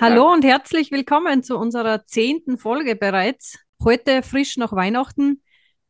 Hallo und herzlich willkommen zu unserer zehnten Folge bereits. Heute frisch nach Weihnachten.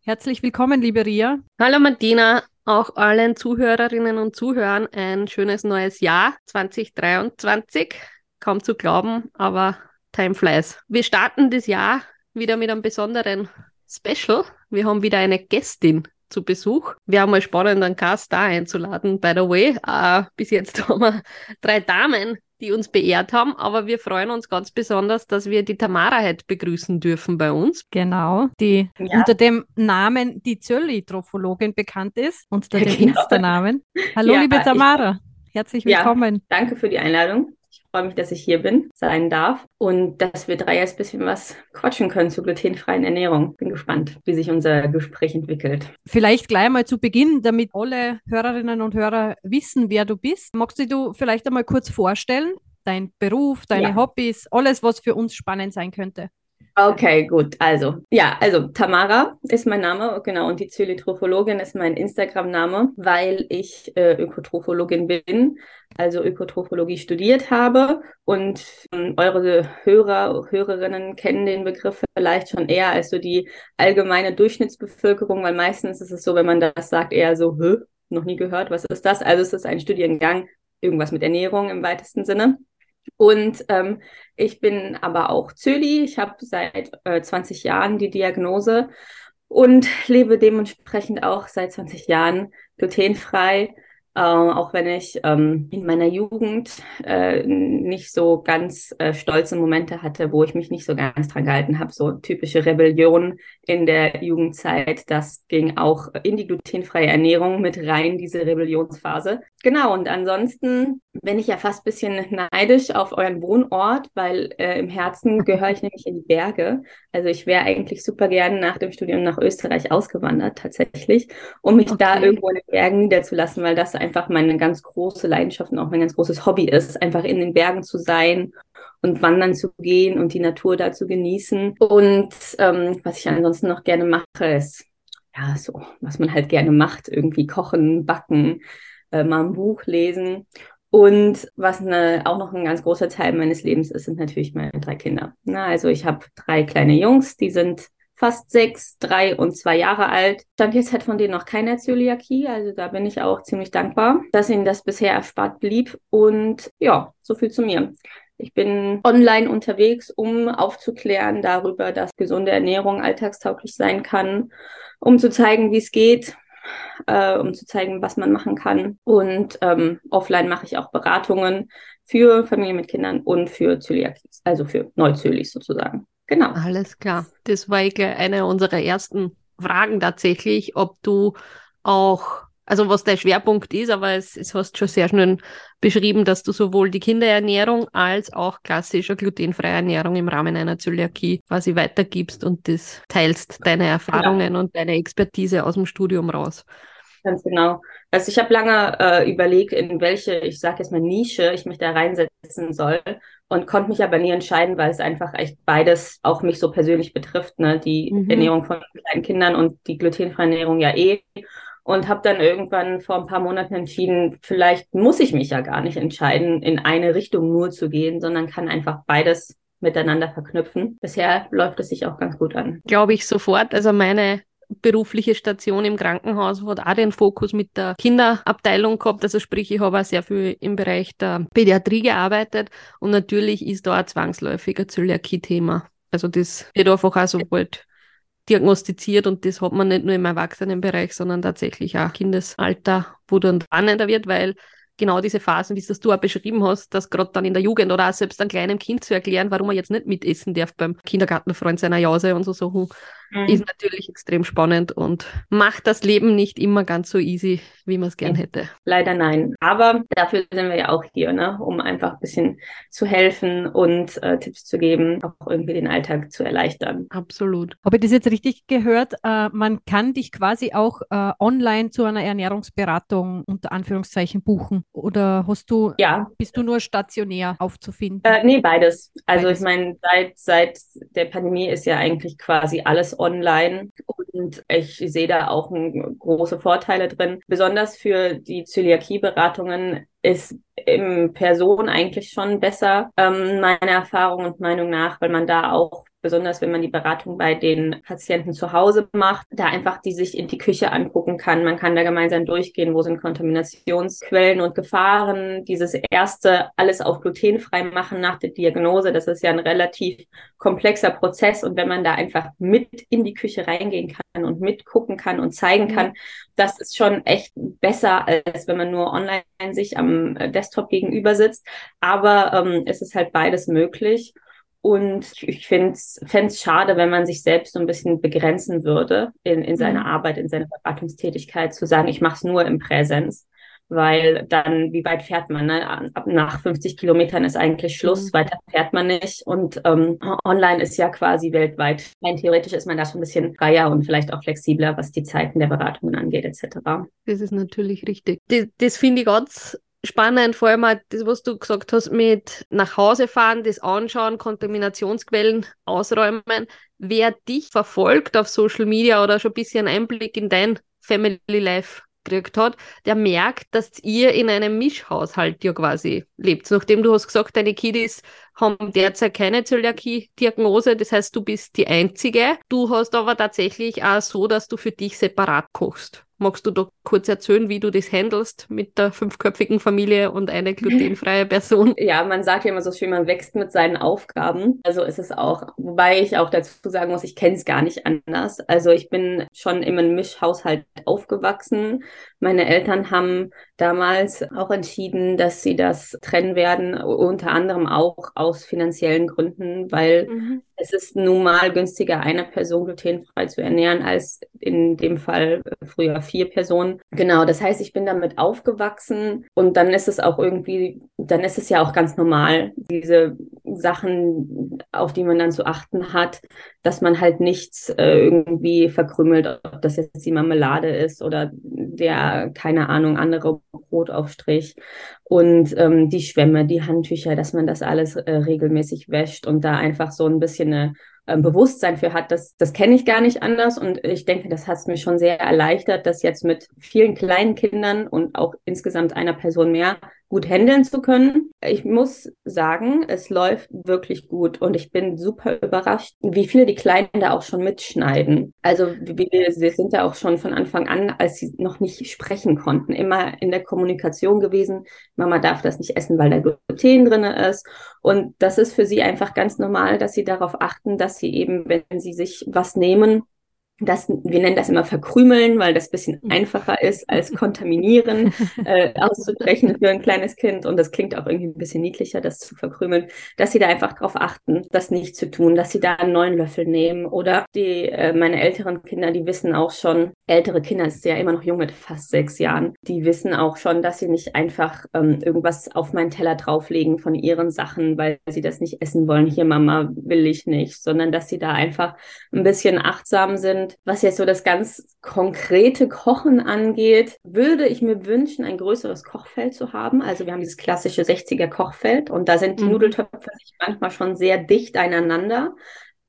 Herzlich willkommen, liebe Ria. Hallo Martina, auch allen Zuhörerinnen und Zuhörern ein schönes neues Jahr 2023. Kaum zu glauben, aber time flies. Wir starten das Jahr wieder mit einem besonderen Special. Wir haben wieder eine Gästin zu Besuch. Wir haben mal spannend, einen Gast da einzuladen, by the way. Uh, bis jetzt haben wir drei Damen, die uns beehrt haben, aber wir freuen uns ganz besonders, dass wir die Tamara heute begrüßen dürfen bei uns. Genau, die ja. unter dem Namen die Zölli-Trophologin bekannt ist, unter dem genau. Insta-Namen. Hallo, ja, liebe Tamara. Herzlich willkommen. Ja, danke für die Einladung freue mich, dass ich hier bin, sein darf und dass wir drei jetzt ein bisschen was quatschen können zur glutenfreien Ernährung. Bin gespannt, wie sich unser Gespräch entwickelt. Vielleicht gleich mal zu Beginn, damit alle Hörerinnen und Hörer wissen, wer du bist. Magst du dich vielleicht einmal kurz vorstellen? Dein Beruf, deine ja. Hobbys, alles, was für uns spannend sein könnte. Okay, gut. Also, ja, also Tamara ist mein Name, genau, und die Zylitrophologin ist mein Instagram-Name, weil ich äh, Ökotrophologin bin, also Ökotrophologie studiert habe. Und ähm, eure Hörer, Hörerinnen kennen den Begriff vielleicht schon eher als so die allgemeine Durchschnittsbevölkerung, weil meistens ist es so, wenn man das sagt, eher so, noch nie gehört, was ist das? Also es ist ein Studiengang, irgendwas mit Ernährung im weitesten Sinne. Und ähm, ich bin aber auch Zöli. Ich habe seit äh, 20 Jahren die Diagnose und lebe dementsprechend auch seit 20 Jahren glutenfrei äh, auch wenn ich ähm, in meiner Jugend äh, nicht so ganz äh, stolze Momente hatte, wo ich mich nicht so ganz dran gehalten habe, so typische Rebellion in der Jugendzeit, das ging auch in die glutenfreie Ernährung mit rein, diese Rebellionsphase. Genau, und ansonsten bin ich ja fast ein bisschen neidisch auf euren Wohnort, weil äh, im Herzen gehöre ich nämlich in die Berge. Also ich wäre eigentlich super gerne nach dem Studium nach Österreich ausgewandert, tatsächlich, um mich okay. da irgendwo in den Bergen niederzulassen, weil das einfach meine ganz große Leidenschaft und auch mein ganz großes Hobby ist, einfach in den Bergen zu sein und wandern zu gehen und die Natur da zu genießen. Und ähm, was ich ansonsten noch gerne mache, ist ja so, was man halt gerne macht, irgendwie kochen, backen, äh, mal ein Buch lesen. Und was eine, auch noch ein ganz großer Teil meines Lebens ist, sind natürlich meine drei Kinder. Na, also ich habe drei kleine Jungs, die sind fast sechs, drei und zwei Jahre alt. Stand jetzt halt von denen noch keine Zöliakie, also da bin ich auch ziemlich dankbar, dass ihnen das bisher erspart blieb. Und ja, so viel zu mir. Ich bin online unterwegs, um aufzuklären darüber, dass gesunde Ernährung alltagstauglich sein kann, um zu zeigen, wie es geht, äh, um zu zeigen, was man machen kann. Und ähm, offline mache ich auch Beratungen für Familien mit Kindern und für Zöliakies, also für Neuzölis sozusagen. Genau. Alles klar. Das war ich eine unserer ersten Fragen tatsächlich, ob du auch, also was dein Schwerpunkt ist, aber es, es hast schon sehr schnell beschrieben, dass du sowohl die Kinderernährung als auch klassische glutenfreie Ernährung im Rahmen einer Zöliakie quasi weitergibst und das teilst, deine Erfahrungen ja. und deine Expertise aus dem Studium raus. Ganz genau. Also ich habe lange äh, überlegt, in welche, ich sage jetzt mal Nische, ich mich da reinsetzen soll und konnte mich aber nie entscheiden, weil es einfach echt beides auch mich so persönlich betrifft, ne? Die mhm. Ernährung von kleinen Kindern und die glutenfreie Ernährung ja eh. Und habe dann irgendwann vor ein paar Monaten entschieden, vielleicht muss ich mich ja gar nicht entscheiden, in eine Richtung nur zu gehen, sondern kann einfach beides miteinander verknüpfen. Bisher läuft es sich auch ganz gut an. Glaube ich sofort. Also meine berufliche Station im Krankenhaus hat auch den Fokus mit der Kinderabteilung gehabt. Also sprich, ich habe auch sehr viel im Bereich der Pädiatrie gearbeitet und natürlich ist da ein zwangsläufiger Zöliakie-Thema. Also das wird einfach auch so bald diagnostiziert und das hat man nicht nur im Erwachsenenbereich, sondern tatsächlich auch Kindesalter, wo dann spannender wird, weil genau diese Phasen, wie es das du auch beschrieben hast, dass gerade dann in der Jugend oder auch selbst einem kleinen Kind zu erklären, warum er jetzt nicht mitessen darf beim Kindergartenfreund seiner Jause und so Sachen, mhm. ist natürlich extrem spannend und macht das Leben nicht immer ganz so easy, wie man es gern hätte. Leider nein. Aber dafür sind wir ja auch hier, ne? um einfach ein bisschen zu helfen und äh, Tipps zu geben, auch irgendwie den Alltag zu erleichtern. Absolut. Habe ich das jetzt richtig gehört? Äh, man kann dich quasi auch äh, online zu einer Ernährungsberatung unter Anführungszeichen buchen. Oder hast du, ja. bist du nur stationär aufzufinden? Äh, nee, beides. Also beides. ich meine, seit, seit der Pandemie ist ja eigentlich quasi alles online und ich sehe da auch große Vorteile drin. Besonders für die Zöliakie-Beratungen ist in Person eigentlich schon besser, ähm, meiner Erfahrung und Meinung nach, weil man da auch besonders wenn man die Beratung bei den Patienten zu Hause macht, da einfach die sich in die Küche angucken kann. Man kann da gemeinsam durchgehen, wo sind Kontaminationsquellen und Gefahren. Dieses erste alles auf glutenfrei machen nach der Diagnose, das ist ja ein relativ komplexer Prozess. Und wenn man da einfach mit in die Küche reingehen kann und mitgucken kann und zeigen kann, mhm. das ist schon echt besser, als wenn man nur online sich am Desktop gegenüber sitzt. Aber ähm, es ist halt beides möglich. Und ich finde es schade, wenn man sich selbst so ein bisschen begrenzen würde in, in seiner mhm. Arbeit, in seiner Beratungstätigkeit, zu sagen, ich mache es nur im Präsenz. Weil dann, wie weit fährt man? Ne? Ab nach 50 Kilometern ist eigentlich Schluss, mhm. weiter fährt man nicht. Und ähm, online ist ja quasi weltweit. Rein theoretisch ist man da schon ein bisschen freier und vielleicht auch flexibler, was die Zeiten der Beratungen angeht, etc. Das ist natürlich richtig. Das, das finde ich ganz spannend, vor allem das, was du gesagt hast, mit nach Hause fahren, das anschauen, Kontaminationsquellen ausräumen. Wer dich verfolgt auf Social Media oder schon ein bisschen Einblick in dein Family Life gekriegt hat, der merkt, dass ihr in einem Mischhaushalt ja quasi lebt. Nachdem du hast gesagt, deine Kiddies haben derzeit keine Zöliakie-Diagnose, das heißt, du bist die Einzige. Du hast aber tatsächlich auch so, dass du für dich separat kochst. Magst du da kurz erzählen, wie du das handelst mit der fünfköpfigen Familie und eine glutenfreie Person? Ja, man sagt ja immer so schön, man wächst mit seinen Aufgaben. Also ist es auch, wobei ich auch dazu sagen muss, ich kenne es gar nicht anders. Also ich bin schon im Mischhaushalt aufgewachsen. Meine Eltern haben damals auch entschieden, dass sie das trennen werden, unter anderem auch aus finanziellen Gründen, weil mhm es ist nun mal günstiger, eine Person glutenfrei zu ernähren, als in dem Fall früher vier Personen. Genau, das heißt, ich bin damit aufgewachsen und dann ist es auch irgendwie, dann ist es ja auch ganz normal, diese Sachen, auf die man dann zu achten hat, dass man halt nichts äh, irgendwie verkrümelt, ob das jetzt die Marmelade ist oder der, keine Ahnung, andere Brotaufstrich und ähm, die Schwämme, die Handtücher, dass man das alles äh, regelmäßig wäscht und da einfach so ein bisschen eine ähm, Bewusstsein für hat, das, das kenne ich gar nicht anders. Und ich denke, das hat es mir schon sehr erleichtert, dass jetzt mit vielen kleinen Kindern und auch insgesamt einer Person mehr gut handeln zu können. Ich muss sagen, es läuft wirklich gut und ich bin super überrascht, wie viele die Kleinen da auch schon mitschneiden. Also wir, wir sind da auch schon von Anfang an, als sie noch nicht sprechen konnten, immer in der Kommunikation gewesen. Mama darf das nicht essen, weil da Gluten drin ist. Und das ist für sie einfach ganz normal, dass sie darauf achten, dass sie eben, wenn sie sich was nehmen, das, wir nennen das immer verkrümeln, weil das bisschen mhm. einfacher ist als kontaminieren äh, auszubrechen für ein kleines Kind. Und das klingt auch irgendwie ein bisschen niedlicher, das zu verkrümeln, dass sie da einfach darauf achten, das nicht zu tun, dass sie da einen neuen Löffel nehmen. Oder die, äh, meine älteren Kinder, die wissen auch schon, ältere Kinder, ist ja immer noch jung mit fast sechs Jahren, die wissen auch schon, dass sie nicht einfach ähm, irgendwas auf meinen Teller drauflegen von ihren Sachen, weil sie das nicht essen wollen. Hier, Mama, will ich nicht, sondern dass sie da einfach ein bisschen achtsam sind was jetzt so das ganz konkrete Kochen angeht, würde ich mir wünschen, ein größeres Kochfeld zu haben. Also wir haben dieses klassische 60er Kochfeld und da sind die mhm. Nudeltöpfe manchmal schon sehr dicht aneinander.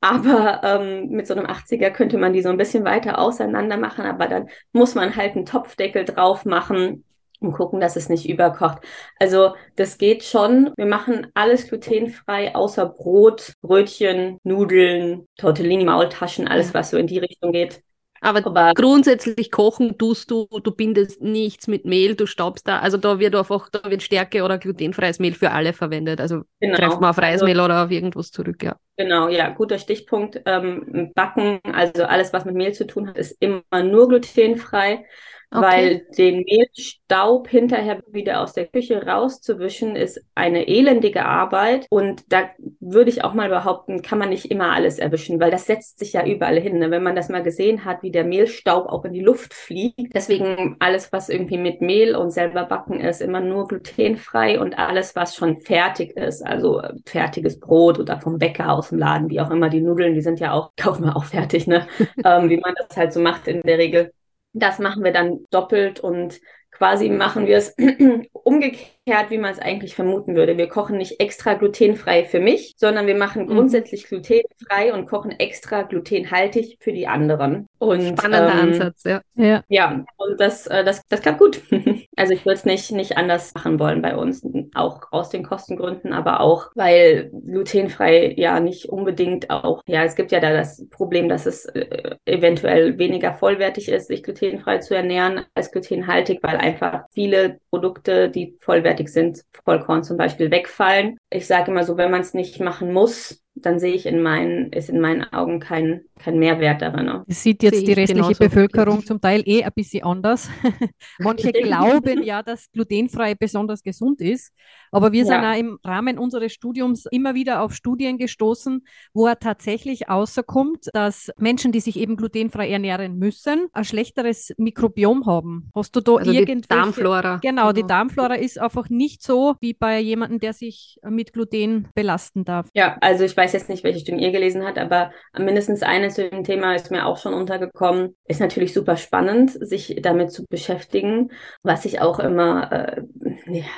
Aber ähm, mit so einem 80er könnte man die so ein bisschen weiter auseinander machen, aber dann muss man halt einen Topfdeckel drauf machen und gucken, dass es nicht überkocht. Also das geht schon. Wir machen alles glutenfrei, außer Brot, Brötchen, Nudeln, Tortellini, Maultaschen, alles, was so in die Richtung geht. Aber, Aber, grundsätzlich kochen tust du, du bindest nichts mit Mehl, du staubst da, also da wird einfach, da wird Stärke oder glutenfreies Mehl für alle verwendet. Also genau. greift man auf Reismehl also, oder auf irgendwas zurück, ja. Genau, ja, guter Stichpunkt. Ähm, Backen, also alles, was mit Mehl zu tun hat, ist immer nur glutenfrei. Okay. Weil den Mehlstaub hinterher wieder aus der Küche rauszuwischen, ist eine elendige Arbeit. Und da würde ich auch mal behaupten, kann man nicht immer alles erwischen, weil das setzt sich ja überall hin. Ne? Wenn man das mal gesehen hat, wie der Mehlstaub auch in die Luft fliegt. Deswegen alles, was irgendwie mit Mehl und selber backen ist, immer nur glutenfrei und alles, was schon fertig ist, also fertiges Brot oder vom Bäcker aus dem Laden, wie auch immer, die Nudeln, die sind ja auch, kaufen wir auch fertig, ne? ähm, wie man das halt so macht in der Regel. Das machen wir dann doppelt und quasi machen wir es umgekehrt, wie man es eigentlich vermuten würde. Wir kochen nicht extra glutenfrei für mich, sondern wir machen mhm. grundsätzlich glutenfrei und kochen extra glutenhaltig für die anderen. Und, Spannender ähm, Ansatz, ja. Ja, ja und das, äh, das, das klappt gut. also ich würde es nicht, nicht anders machen wollen bei uns, auch aus den Kostengründen, aber auch, weil glutenfrei ja nicht unbedingt auch, ja, es gibt ja da das Problem, dass es äh, eventuell weniger vollwertig ist, sich glutenfrei zu ernähren als glutenhaltig, weil einfach viele Produkte, die vollwertig sind, Vollkorn zum Beispiel, wegfallen. Ich sage immer so, wenn man es nicht machen muss, dann sehe ich in meinen, ist in meinen Augen kein, kein Mehrwert darin. Ne? Das sieht jetzt die restliche Bevölkerung zum Teil eh ein bisschen anders. Manche glauben ja, dass glutenfrei besonders gesund ist, aber wir sind ja. auch im Rahmen unseres Studiums immer wieder auf Studien gestoßen, wo er tatsächlich außerkommt, dass Menschen, die sich eben glutenfrei ernähren müssen, ein schlechteres Mikrobiom haben. Hast du da also irgendwelche... Die Darmflora. Genau, genau, die Darmflora ist einfach nicht so wie bei jemandem, der sich mit Gluten belasten darf. Ja, also ich weiß jetzt nicht, welche Studien ihr gelesen habt, aber mindestens eine zu dem Thema ist mir auch schon untergekommen. Ist natürlich super spannend, sich damit zu beschäftigen. Was ich auch immer, äh,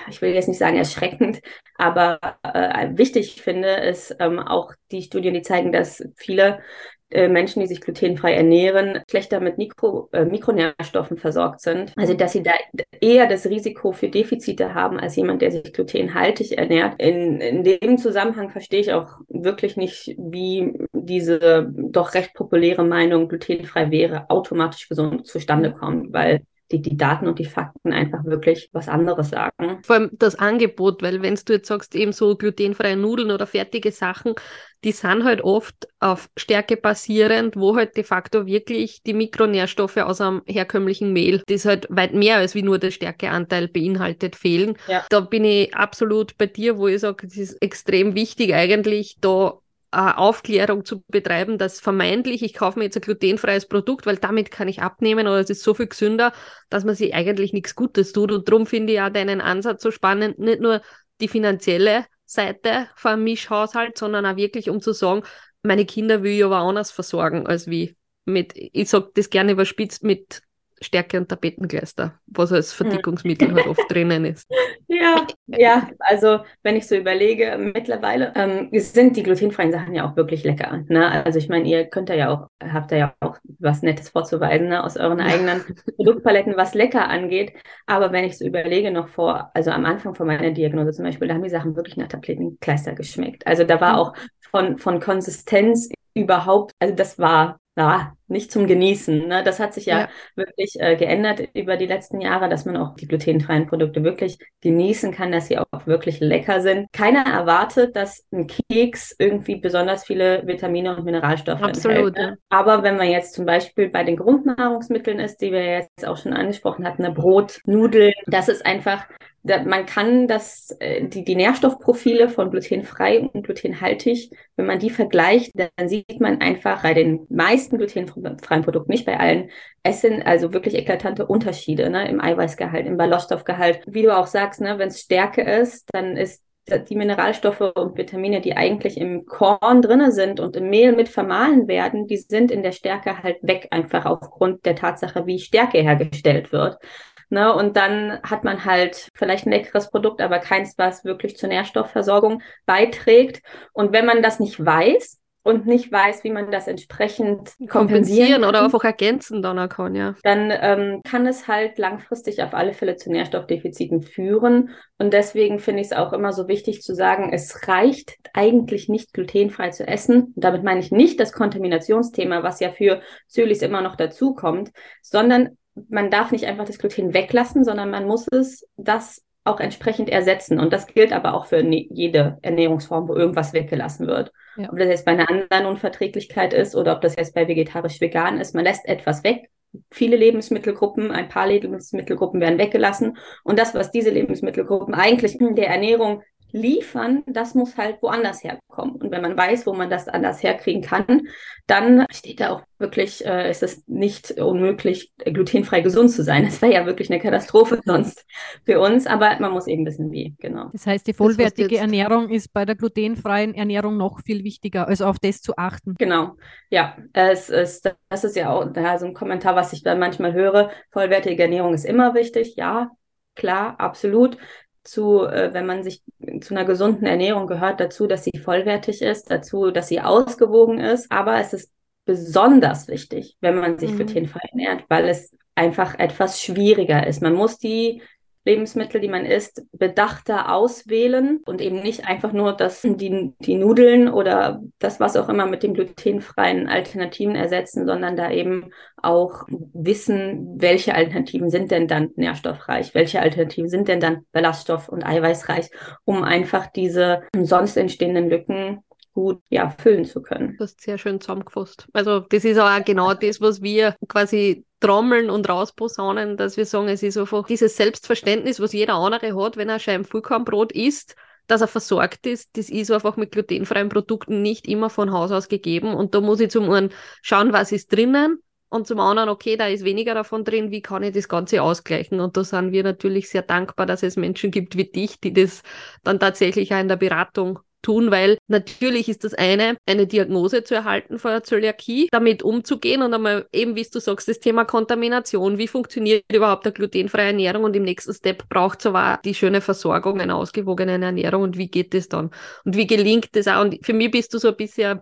ich will jetzt nicht sagen erschreckend, aber äh, wichtig finde, ist ähm, auch die Studien, die zeigen, dass viele äh, Menschen, die sich glutenfrei ernähren, schlechter mit Mikro, äh, Mikronährstoffen versorgt sind. Also dass sie da eher das Risiko für Defizite haben als jemand, der sich glutenhaltig ernährt. In, in dem Zusammenhang verstehe ich auch wirklich nicht, wie diese doch recht populäre Meinung, glutenfrei wäre, automatisch gesund zustande kommt, weil die, die Daten und die Fakten einfach wirklich was anderes sagen. Vor allem das Angebot, weil wenn du jetzt sagst, eben so glutenfreie Nudeln oder fertige Sachen, die sind halt oft auf Stärke basierend, wo halt de facto wirklich die Mikronährstoffe aus einem herkömmlichen Mehl, das halt weit mehr als wie nur der Stärkeanteil beinhaltet, fehlen. Ja. Da bin ich absolut bei dir, wo ich sage, es ist extrem wichtig eigentlich, da Aufklärung zu betreiben, dass vermeintlich, ich kaufe mir jetzt ein glutenfreies Produkt, weil damit kann ich abnehmen oder es ist so viel gesünder, dass man sich eigentlich nichts Gutes tut. Und darum finde ich ja deinen Ansatz so spannend, nicht nur die finanzielle Seite vom Mischhaushalt, sondern auch wirklich, um zu sagen, meine Kinder will ich aber anders versorgen, als wie mit, ich sage das gerne überspitzt, mit Stärke und Tapetengleister, was als Verdickungsmittel halt oft drinnen ist. Ja, ja, also wenn ich so überlege, mittlerweile ähm, sind die glutenfreien Sachen ja auch wirklich lecker. Ne? Also ich meine, ihr könnt ja auch, habt ja auch was Nettes vorzuweisen ne? aus euren eigenen Produktpaletten, was lecker angeht. Aber wenn ich so überlege, noch vor, also am Anfang von meiner Diagnose zum Beispiel, da haben die Sachen wirklich nach Tapetenkleister geschmeckt. Also da war mhm. auch von, von Konsistenz überhaupt, also das war ja, nicht zum Genießen. Ne? Das hat sich ja, ja. wirklich äh, geändert über die letzten Jahre, dass man auch die glutenfreien Produkte wirklich genießen kann, dass sie auch wirklich lecker sind. Keiner erwartet, dass ein Keks irgendwie besonders viele Vitamine und Mineralstoffe Absolut, enthält. Ne? Aber wenn man jetzt zum Beispiel bei den Grundnahrungsmitteln ist, die wir jetzt auch schon angesprochen hatten, ne, Brot, Nudeln, das ist einfach man kann das, äh, die, die Nährstoffprofile von glutenfrei und glutenhaltig, wenn man die vergleicht, dann sieht man einfach bei den meisten glutenfreien Produkten, nicht bei allen, es sind also wirklich eklatante Unterschiede ne, im Eiweißgehalt, im Ballaststoffgehalt. Wie du auch sagst, ne, wenn es Stärke ist, dann ist die Mineralstoffe und Vitamine, die eigentlich im Korn drinne sind und im Mehl mit vermahlen werden, die sind in der Stärke halt weg, einfach aufgrund der Tatsache, wie Stärke hergestellt wird. Ne? Und dann hat man halt vielleicht ein leckeres Produkt, aber keins, was wirklich zur Nährstoffversorgung beiträgt. Und wenn man das nicht weiß, und nicht weiß, wie man das entsprechend kompensieren, kompensieren oder einfach ergänzen dann kann, ja. Dann ähm, kann es halt langfristig auf alle Fälle zu Nährstoffdefiziten führen. Und deswegen finde ich es auch immer so wichtig zu sagen, es reicht eigentlich nicht glutenfrei zu essen. Und damit meine ich nicht das Kontaminationsthema, was ja für Zölis immer noch dazukommt, sondern man darf nicht einfach das Gluten weglassen, sondern man muss es das auch entsprechend ersetzen. Und das gilt aber auch für ne, jede Ernährungsform, wo irgendwas weggelassen wird. Ja. Ob das jetzt bei einer anderen Unverträglichkeit ist oder ob das jetzt bei vegetarisch-vegan ist, man lässt etwas weg, viele Lebensmittelgruppen, ein paar Lebensmittelgruppen werden weggelassen. Und das, was diese Lebensmittelgruppen eigentlich in der Ernährung liefern, das muss halt woanders herkommen. Und wenn man weiß, wo man das anders herkriegen kann, dann steht da auch wirklich, äh, ist es nicht unmöglich, glutenfrei gesund zu sein. Das wäre ja wirklich eine Katastrophe sonst für uns, aber man muss eben wissen, wie, genau. Das heißt, die vollwertige Ernährung ist bei der glutenfreien Ernährung noch viel wichtiger, also auf das zu achten. Genau, ja. Es ist, das ist ja auch ja, so ein Kommentar, was ich dann manchmal höre. Vollwertige Ernährung ist immer wichtig, ja, klar, absolut zu, äh, wenn man sich zu einer gesunden Ernährung gehört dazu, dass sie vollwertig ist, dazu, dass sie ausgewogen ist. Aber es ist besonders wichtig, wenn man sich mhm. glutenfrei ernährt, weil es einfach etwas schwieriger ist. Man muss die Lebensmittel, die man isst, bedachter auswählen und eben nicht einfach nur das, die, die Nudeln oder das, was auch immer mit den glutenfreien Alternativen ersetzen, sondern da eben auch wissen, welche Alternativen sind denn dann nährstoffreich, welche Alternativen sind denn dann ballaststoff- und eiweißreich, um einfach diese sonst entstehenden Lücken gut ja, füllen zu können. Das ist sehr schön zusammengefasst. Also das ist auch genau das, was wir quasi trommeln und rausposaunen, dass wir sagen, es ist einfach dieses Selbstverständnis, was jeder andere hat, wenn er Scheiben Vollkornbrot isst, dass er versorgt ist, das ist einfach mit glutenfreien Produkten nicht immer von Haus aus gegeben. Und da muss ich zum einen schauen, was ist drinnen und zum anderen, okay, da ist weniger davon drin, wie kann ich das Ganze ausgleichen? Und da sind wir natürlich sehr dankbar, dass es Menschen gibt wie dich, die das dann tatsächlich auch in der Beratung tun, weil natürlich ist das eine, eine Diagnose zu erhalten vor der Zöliakie, damit umzugehen und einmal eben, wie du sagst, das Thema Kontamination, wie funktioniert überhaupt eine glutenfreie Ernährung und im nächsten Step braucht es aber die schöne Versorgung, eine ausgewogene Ernährung und wie geht das dann? Und wie gelingt das auch? Und für mich bist du so ein bisschen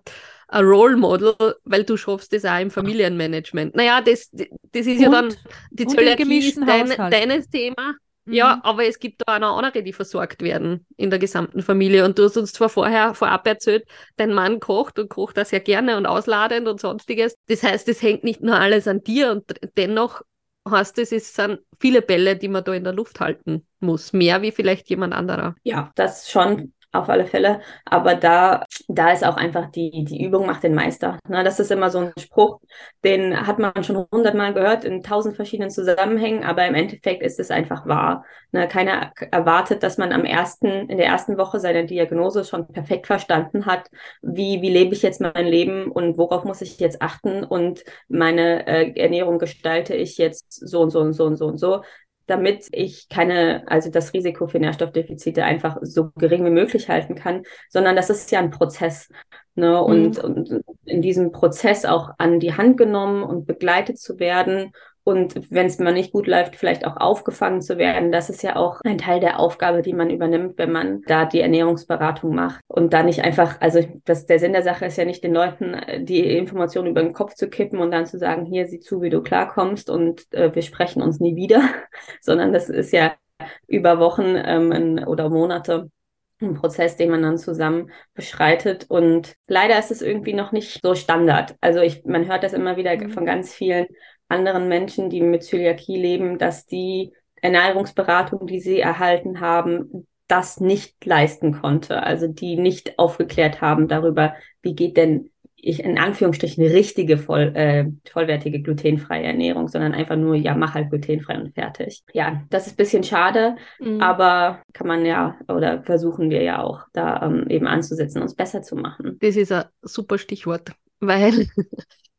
ein Role Model, weil du schaffst das auch im Familienmanagement. Naja, das, das ist und, ja dann, die Zöliakie ist dein, deines Thema, ja, mhm. aber es gibt da auch noch andere, die versorgt werden in der gesamten Familie. Und du hast uns zwar vorher vorab erzählt, dein Mann kocht und kocht da sehr gerne und ausladend und sonstiges. Das heißt, es hängt nicht nur alles an dir und dennoch heißt es, es sind viele Bälle, die man da in der Luft halten muss. Mehr wie vielleicht jemand anderer. Ja, das schon auf alle Fälle. Aber da, da ist auch einfach die, die Übung macht den Meister. Ne, das ist immer so ein Spruch, den hat man schon hundertmal gehört in tausend verschiedenen Zusammenhängen, aber im Endeffekt ist es einfach wahr. Ne, keiner erwartet, dass man am ersten, in der ersten Woche seine Diagnose schon perfekt verstanden hat, wie, wie lebe ich jetzt mein Leben und worauf muss ich jetzt achten und meine äh, Ernährung gestalte ich jetzt so und so und so und so und so damit ich keine, also das Risiko für Nährstoffdefizite einfach so gering wie möglich halten kann, sondern das ist ja ein Prozess. Ne? Und, mhm. und in diesem Prozess auch an die Hand genommen und begleitet zu werden und wenn es mal nicht gut läuft, vielleicht auch aufgefangen zu werden. Das ist ja auch ein Teil der Aufgabe, die man übernimmt, wenn man da die Ernährungsberatung macht. Und da nicht einfach, also das, der Sinn der Sache ist ja nicht den Leuten äh, die Informationen über den Kopf zu kippen und dann zu sagen, hier sieh zu, wie du klarkommst und äh, wir sprechen uns nie wieder, sondern das ist ja über Wochen ähm, oder Monate ein Prozess, den man dann zusammen beschreitet. Und leider ist es irgendwie noch nicht so Standard. Also ich, man hört das immer wieder mhm. von ganz vielen anderen Menschen, die mit Zöliakie leben, dass die Ernährungsberatung, die sie erhalten haben, das nicht leisten konnte. Also die nicht aufgeklärt haben darüber, wie geht denn ich in Anführungsstrichen richtige voll, äh, vollwertige glutenfreie Ernährung, sondern einfach nur, ja, mach halt glutenfrei und fertig. Ja, das ist ein bisschen schade, mhm. aber kann man ja oder versuchen wir ja auch da ähm, eben anzusetzen, uns besser zu machen. Das ist ein super Stichwort, weil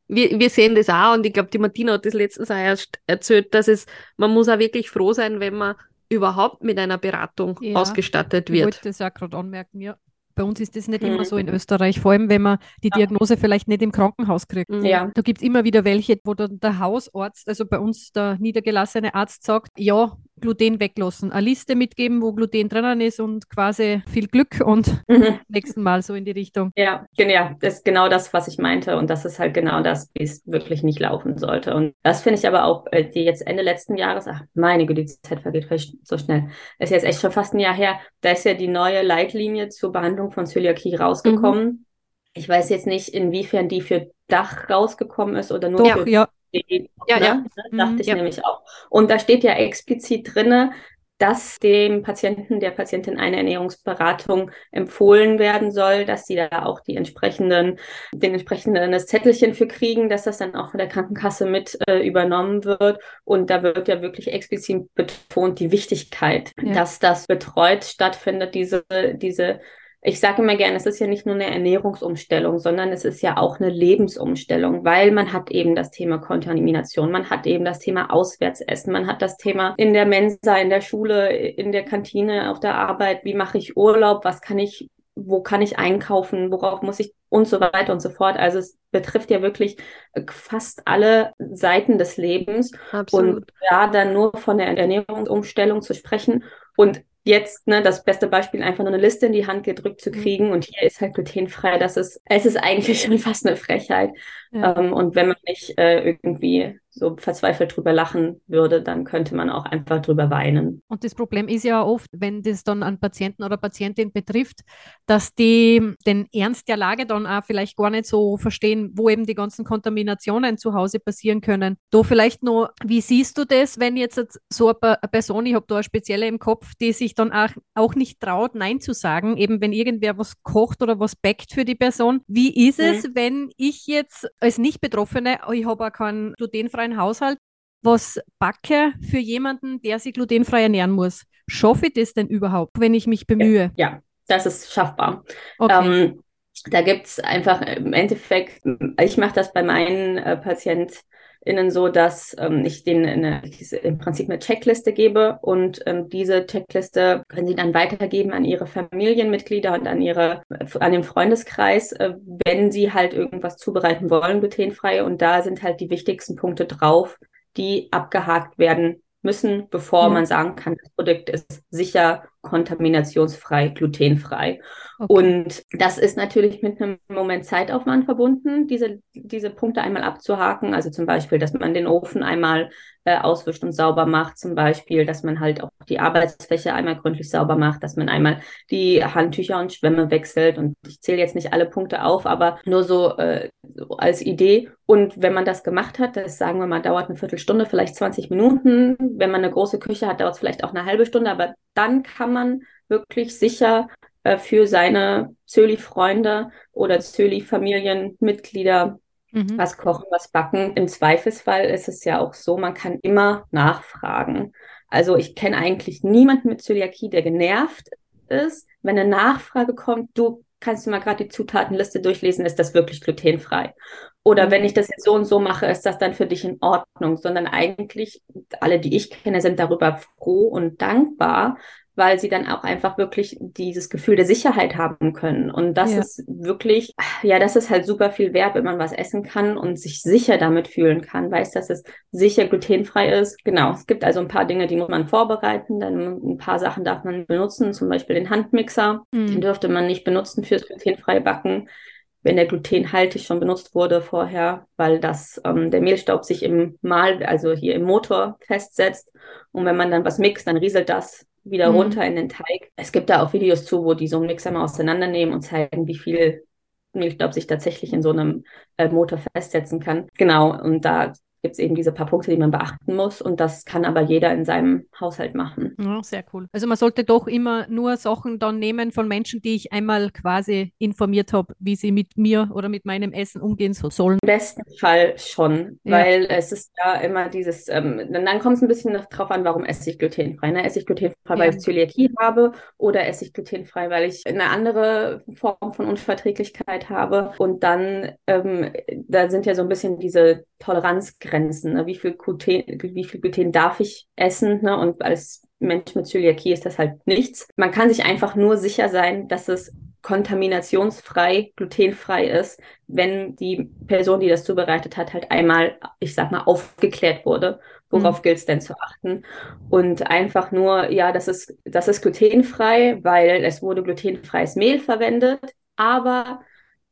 wir, wir sehen das auch und ich glaube, die Martina hat das letztens auch erst erzählt, dass es, man muss auch wirklich froh sein, wenn man überhaupt mit einer Beratung ja, ausgestattet wird. Ich wollte das auch gerade anmerken, ja. Bei uns ist das nicht mhm. immer so in Österreich, vor allem wenn man die Diagnose vielleicht nicht im Krankenhaus kriegt. Ja. Da gibt es immer wieder welche, wo dann der Hausarzt, also bei uns der niedergelassene Arzt sagt, ja, Gluten weglassen, eine Liste mitgeben, wo Gluten drinnen ist und quasi viel Glück und mhm. nächsten Mal so in die Richtung. Ja, genau, das ist genau das, was ich meinte und das ist halt genau das, wie es wirklich nicht laufen sollte. Und das finde ich aber auch, äh, die jetzt Ende letzten Jahres, ach meine Güte, die Zeit vergeht so schnell, ist jetzt echt schon fast ein Jahr her, da ist ja die neue Leitlinie zur Behandlung von Zöliakie rausgekommen. Mhm. Ich weiß jetzt nicht, inwiefern die für Dach rausgekommen ist oder nur Doch, für ja ja, ne? ja. Dachte mhm, ich ja. nämlich auch. Und da steht ja explizit drin, dass dem Patienten, der Patientin eine Ernährungsberatung empfohlen werden soll, dass sie da auch die entsprechenden, den entsprechenden das Zettelchen für kriegen, dass das dann auch von der Krankenkasse mit äh, übernommen wird. Und da wird ja wirklich explizit betont die Wichtigkeit, ja. dass das betreut stattfindet, diese, diese ich sage immer gerne, es ist ja nicht nur eine Ernährungsumstellung, sondern es ist ja auch eine Lebensumstellung, weil man hat eben das Thema Kontamination, man hat eben das Thema Auswärtsessen, man hat das Thema in der Mensa, in der Schule, in der Kantine, auf der Arbeit, wie mache ich Urlaub, was kann ich, wo kann ich einkaufen, worauf muss ich und so weiter und so fort. Also es betrifft ja wirklich fast alle Seiten des Lebens. Absolut. Und da dann nur von der Ernährungsumstellung zu sprechen und jetzt ne, das beste Beispiel, einfach nur eine Liste in die Hand gedrückt zu mhm. kriegen und hier ist halt glutenfrei. Das ist, es ist eigentlich schon fast eine Frechheit. Ja. Ähm, und wenn man nicht äh, irgendwie so verzweifelt drüber lachen würde, dann könnte man auch einfach drüber weinen. Und das Problem ist ja oft, wenn das dann an Patienten oder Patientin betrifft, dass die den Ernst der Lage dann auch vielleicht gar nicht so verstehen, wo eben die ganzen Kontaminationen zu Hause passieren können. Da vielleicht noch, wie siehst du das, wenn jetzt so eine Person, ich habe da eine spezielle im Kopf, die sich dann auch, auch nicht traut, Nein zu sagen, eben wenn irgendwer was kocht oder was backt für die Person. Wie ist es, mhm. wenn ich jetzt als Nicht-Betroffene, ich habe auch keinen glutenfreien Haushalt was backe für jemanden, der sich glutenfrei ernähren muss. Schaffe ich das denn überhaupt, wenn ich mich bemühe? Ja, ja das ist schaffbar. Okay. Ähm, da gibt es einfach im Endeffekt, ich mache das bei meinen äh, Patienten innen so, dass ähm, ich denen eine, im Prinzip eine Checkliste gebe und ähm, diese Checkliste können sie dann weitergeben an ihre Familienmitglieder und an ihre an den Freundeskreis, äh, wenn sie halt irgendwas zubereiten wollen, glutenfrei. Und da sind halt die wichtigsten Punkte drauf, die abgehakt werden müssen, bevor mhm. man sagen kann, das Produkt ist sicher, kontaminationsfrei, glutenfrei. Okay. Und das ist natürlich mit einem Moment Zeitaufwand verbunden, diese, diese Punkte einmal abzuhaken. Also zum Beispiel, dass man den Ofen einmal äh, auswischt und sauber macht, zum Beispiel, dass man halt auch die Arbeitsfläche einmal gründlich sauber macht, dass man einmal die Handtücher und Schwämme wechselt. Und ich zähle jetzt nicht alle Punkte auf, aber nur so, äh, so als Idee. Und wenn man das gemacht hat, das sagen wir mal, dauert eine Viertelstunde, vielleicht 20 Minuten. Wenn man eine große Küche hat, dauert es vielleicht auch eine halbe Stunde, aber dann kann man wirklich sicher äh, für seine Zöli-Freunde oder Zöli-Familienmitglieder mhm. was kochen, was backen. Im Zweifelsfall ist es ja auch so, man kann immer nachfragen. Also ich kenne eigentlich niemanden mit Zöliakie, der genervt ist, wenn eine Nachfrage kommt, du kannst du mal gerade die Zutatenliste durchlesen, ist das wirklich glutenfrei? Oder mhm. wenn ich das jetzt so und so mache, ist das dann für dich in Ordnung? Sondern eigentlich, alle, die ich kenne, sind darüber froh und dankbar, weil sie dann auch einfach wirklich dieses Gefühl der Sicherheit haben können. Und das ja. ist wirklich, ja, das ist halt super viel wert, wenn man was essen kann und sich sicher damit fühlen kann, weiß, dass es sicher glutenfrei ist. Genau, es gibt also ein paar Dinge, die muss man vorbereiten, dann ein paar Sachen darf man benutzen, zum Beispiel den Handmixer, mhm. den dürfte man nicht benutzen fürs glutenfreie Backen wenn der glutenhaltig schon benutzt wurde vorher, weil das ähm, der Mehlstaub sich im Mal, also hier im Motor festsetzt. Und wenn man dann was mixt, dann rieselt das wieder mhm. runter in den Teig. Es gibt da auch Videos zu, wo die so einen Mixer mal auseinandernehmen und zeigen, wie viel Milchstaub sich tatsächlich in so einem äh, Motor festsetzen kann. Genau, und da gibt es eben diese paar Punkte, die man beachten muss. Und das kann aber jeder in seinem Haushalt machen. Ja, sehr cool. Also man sollte doch immer nur Sachen dann nehmen von Menschen, die ich einmal quasi informiert habe, wie sie mit mir oder mit meinem Essen umgehen sollen. Im besten Fall schon, ja. weil es ist ja immer dieses, ähm, dann kommt es ein bisschen darauf an, warum esse ich glutenfrei. Ne? Esse ich glutenfrei, ja. weil ich Zöliakie habe oder esse ich glutenfrei, weil ich eine andere Form von Unverträglichkeit habe. Und dann, ähm, da sind ja so ein bisschen diese Toleranzgrenzen. Ne? Wie, viel Gluten, wie viel Gluten darf ich essen? Ne? Und als Mensch mit Zöliakie ist das halt nichts. Man kann sich einfach nur sicher sein, dass es kontaminationsfrei, glutenfrei ist, wenn die Person, die das zubereitet hat, halt einmal, ich sag mal, aufgeklärt wurde. Worauf mhm. gilt es denn zu achten? Und einfach nur, ja, das ist, das ist glutenfrei, weil es wurde glutenfreies Mehl verwendet, aber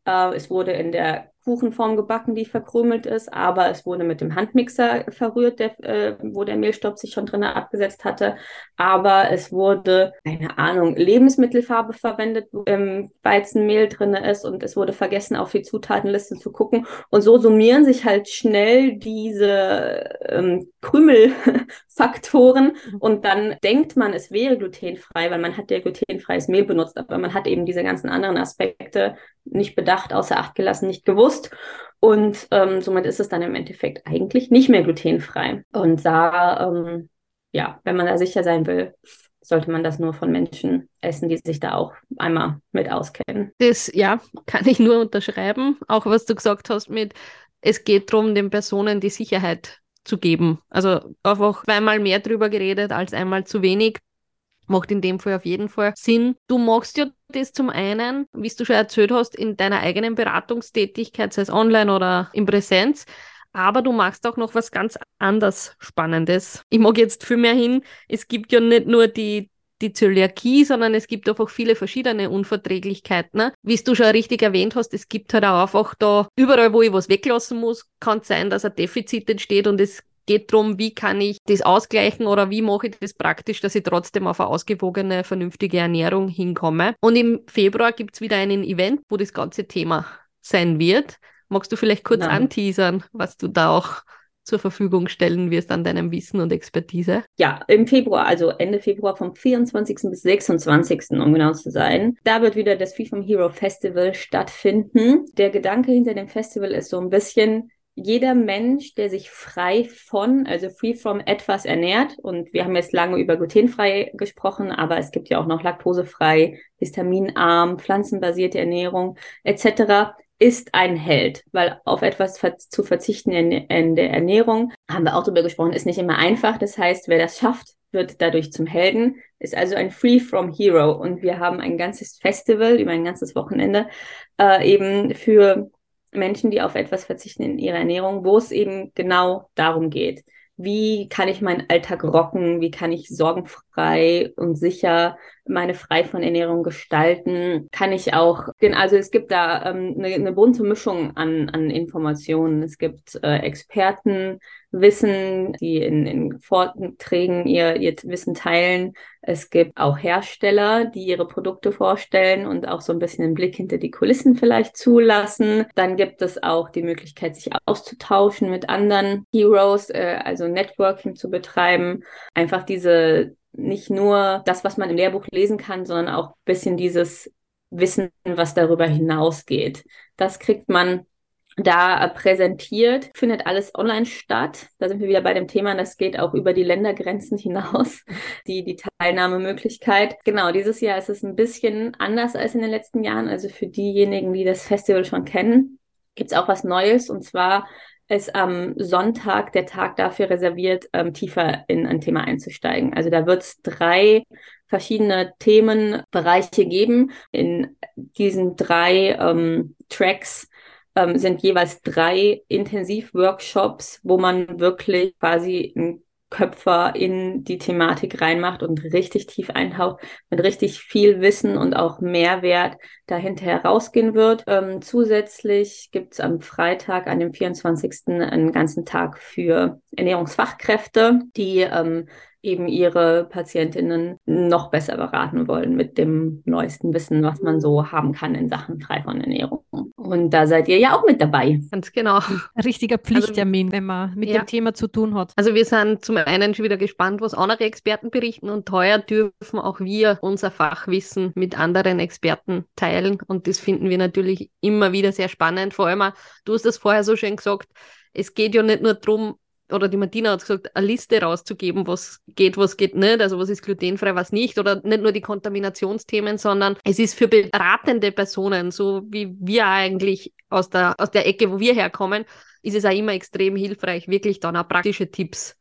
äh, es wurde in der Kuchenform gebacken, die verkrümelt ist, aber es wurde mit dem Handmixer verrührt, der, äh, wo der Mehlstoff sich schon drinnen abgesetzt hatte. Aber es wurde, keine Ahnung, Lebensmittelfarbe verwendet, wo ähm, Weizenmehl drin ist und es wurde vergessen, auf die Zutatenliste zu gucken. Und so summieren sich halt schnell diese ähm, Krümelfaktoren mhm. und dann denkt man, es wäre glutenfrei, weil man hat ja glutenfreies Mehl benutzt, aber man hat eben diese ganzen anderen Aspekte nicht bedacht, außer Acht gelassen, nicht gewusst. Und ähm, somit ist es dann im Endeffekt eigentlich nicht mehr glutenfrei. Und da, ähm, ja, wenn man da sicher sein will, sollte man das nur von Menschen essen, die sich da auch einmal mit auskennen. Das, ja, kann ich nur unterschreiben. Auch was du gesagt hast mit, es geht darum, den Personen die Sicherheit zu geben. Also einfach zweimal mehr drüber geredet als einmal zu wenig. Macht in dem Fall auf jeden Fall Sinn. Du machst ja das zum einen, wie du schon erzählt hast, in deiner eigenen Beratungstätigkeit, sei es online oder in Präsenz. Aber du machst auch noch was ganz anders Spannendes. Ich mag jetzt viel mehr hin. Es gibt ja nicht nur die, die Zöliakie, sondern es gibt einfach viele verschiedene Unverträglichkeiten. Ne? Wie du schon richtig erwähnt hast, es gibt halt auch einfach da, überall wo ich was weglassen muss, kann es sein, dass ein Defizit entsteht und es geht darum, wie kann ich das ausgleichen oder wie mache ich das praktisch, dass ich trotzdem auf eine ausgewogene, vernünftige Ernährung hinkomme. Und im Februar gibt es wieder einen Event, wo das ganze Thema sein wird. Magst du vielleicht kurz Nein. anteasern, was du da auch zur Verfügung stellen wirst an deinem Wissen und Expertise? Ja, im Februar, also Ende Februar vom 24. bis 26. um genau zu sein. Da wird wieder das Free from Hero Festival stattfinden. Der Gedanke hinter dem Festival ist so ein bisschen, jeder Mensch, der sich frei von, also free from etwas ernährt, und wir haben jetzt lange über glutenfrei gesprochen, aber es gibt ja auch noch laktosefrei, histaminarm, pflanzenbasierte Ernährung etc ist ein Held, weil auf etwas zu verzichten in, der Ernährung, haben wir auch darüber gesprochen, ist nicht immer einfach. Das heißt, wer das schafft, wird dadurch zum Helden, ist also ein Free from Hero. Und wir haben ein ganzes Festival über ein ganzes Wochenende äh, eben für Menschen, die auf etwas verzichten in ihrer Ernährung, wo es eben genau darum geht wie kann ich meinen Alltag rocken, wie kann ich sorgenfrei und sicher meine frei von Ernährung gestalten, kann ich auch, also es gibt da ähm, eine, eine bunte Mischung an, an Informationen. Es gibt äh, Experten, die in, in Vorträgen ihr, ihr Wissen teilen. Es gibt auch Hersteller, die ihre Produkte vorstellen und auch so ein bisschen einen Blick hinter die Kulissen vielleicht zulassen. Dann gibt es auch die Möglichkeit, sich auszutauschen mit anderen Heroes, äh, also Networking zu betreiben. Einfach diese, nicht nur das, was man im Lehrbuch lesen kann, sondern auch ein bisschen dieses Wissen, was darüber hinausgeht. Das kriegt man da präsentiert, findet alles online statt. Da sind wir wieder bei dem Thema, das geht auch über die Ländergrenzen hinaus, die, die Teilnahmemöglichkeit. Genau, dieses Jahr ist es ein bisschen anders als in den letzten Jahren. Also für diejenigen, die das Festival schon kennen, gibt es auch was Neues. Und zwar ist am Sonntag der Tag dafür reserviert, ähm, tiefer in ein Thema einzusteigen. Also da wird es drei verschiedene Themenbereiche geben. In diesen drei ähm, Tracks ähm, sind jeweils drei Intensivworkshops, wo man wirklich quasi einen Köpfer in die Thematik reinmacht und richtig tief eintaucht, mit richtig viel Wissen und auch Mehrwert dahinter herausgehen wird. Ähm, zusätzlich gibt es am Freitag, an dem 24. einen ganzen Tag für Ernährungsfachkräfte, die ähm, eben ihre Patientinnen noch besser beraten wollen mit dem neuesten Wissen, was man so haben kann in Sachen frei von Ernährung. Und da seid ihr ja auch mit dabei. Ganz genau. Richtiger also Pflichttermin, also, wenn man mit ja. dem Thema zu tun hat. Also wir sind zum einen schon wieder gespannt, was andere Experten berichten und heuer dürfen auch wir unser Fachwissen mit anderen Experten teilen und das finden wir natürlich immer wieder sehr spannend. Vor allem, du hast das vorher so schön gesagt, es geht ja nicht nur darum, oder die Martina hat gesagt, eine Liste rauszugeben, was geht, was geht nicht, also was ist glutenfrei, was nicht, oder nicht nur die Kontaminationsthemen, sondern es ist für beratende Personen, so wie wir eigentlich aus der, aus der Ecke, wo wir herkommen, ist es auch immer extrem hilfreich, wirklich dann auch praktische Tipps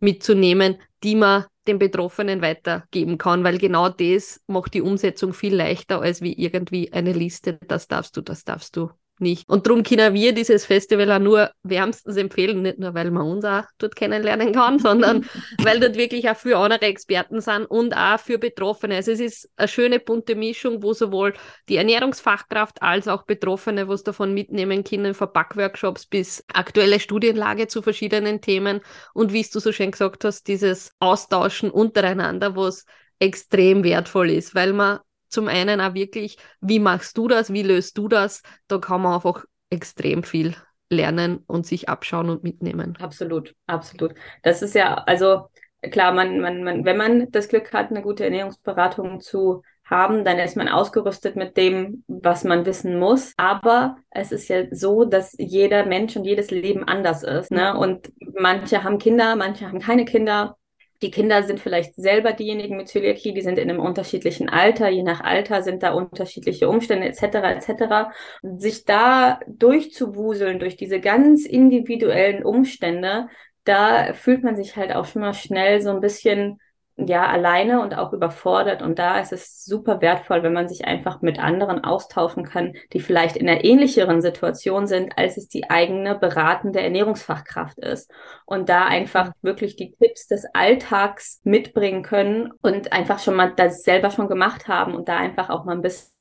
mitzunehmen, die man den Betroffenen weitergeben kann, weil genau das macht die Umsetzung viel leichter als wie irgendwie eine Liste, das darfst du, das darfst du nicht. Und darum können wir dieses Festival auch nur wärmstens empfehlen, nicht nur, weil man uns auch dort kennenlernen kann, sondern weil dort wirklich auch für andere Experten sind und auch für Betroffene. Also es ist eine schöne bunte Mischung, wo sowohl die Ernährungsfachkraft als auch Betroffene was davon mitnehmen können, von Backworkshops bis aktuelle Studienlage zu verschiedenen Themen und wie du so schön gesagt hast, dieses Austauschen untereinander, was extrem wertvoll ist, weil man zum einen auch wirklich, wie machst du das, wie löst du das? Da kann man einfach extrem viel lernen und sich abschauen und mitnehmen. Absolut, absolut. Das ist ja, also klar, man, man, man, wenn man das Glück hat, eine gute Ernährungsberatung zu haben, dann ist man ausgerüstet mit dem, was man wissen muss. Aber es ist ja so, dass jeder Mensch und jedes Leben anders ist. Ne? Und manche haben Kinder, manche haben keine Kinder. Die Kinder sind vielleicht selber diejenigen mit Zöliakie, die sind in einem unterschiedlichen Alter, je nach Alter sind da unterschiedliche Umstände etc. etc. Sich da durchzuwuseln durch diese ganz individuellen Umstände, da fühlt man sich halt auch schon mal schnell so ein bisschen ja alleine und auch überfordert. Und da ist es super wertvoll, wenn man sich einfach mit anderen austauschen kann, die vielleicht in einer ähnlicheren Situation sind, als es die eigene beratende Ernährungsfachkraft ist. Und da einfach mhm. wirklich die Tipps des Alltags mitbringen können und einfach schon mal das selber schon gemacht haben und da einfach auch mal ein bisschen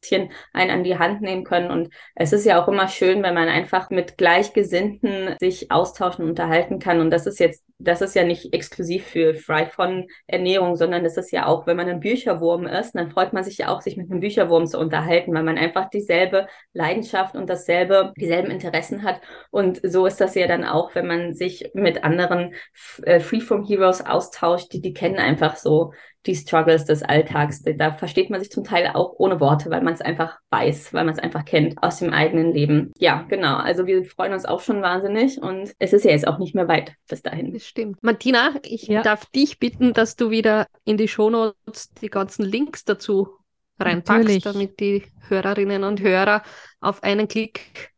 einen an die Hand nehmen können. Und es ist ja auch immer schön, wenn man einfach mit Gleichgesinnten sich austauschen unterhalten kann. Und das ist jetzt das ist ja nicht exklusiv für Fry von Ernährung, sondern das ist ja auch, wenn man ein Bücherwurm ist, dann freut man sich ja auch, sich mit einem Bücherwurm zu unterhalten, weil man einfach dieselbe Leidenschaft und dasselbe, dieselben Interessen hat. Und so ist das ja dann auch, wenn man sich mit anderen äh, Freeform Heroes austauscht, die, die kennen einfach so die Struggles des Alltags. Da versteht man sich zum Teil auch ohne Worte, weil man es einfach weiß, weil man es einfach kennt aus dem eigenen Leben. Ja, genau. Also wir freuen uns auch schon wahnsinnig und es ist ja jetzt auch nicht mehr weit bis dahin. Das stimmt. Martina, ich ja. darf dich bitten, dass du wieder in die Shownotes die ganzen Links dazu reinpackst, Natürlich. damit die Hörerinnen und Hörer auf einen Klick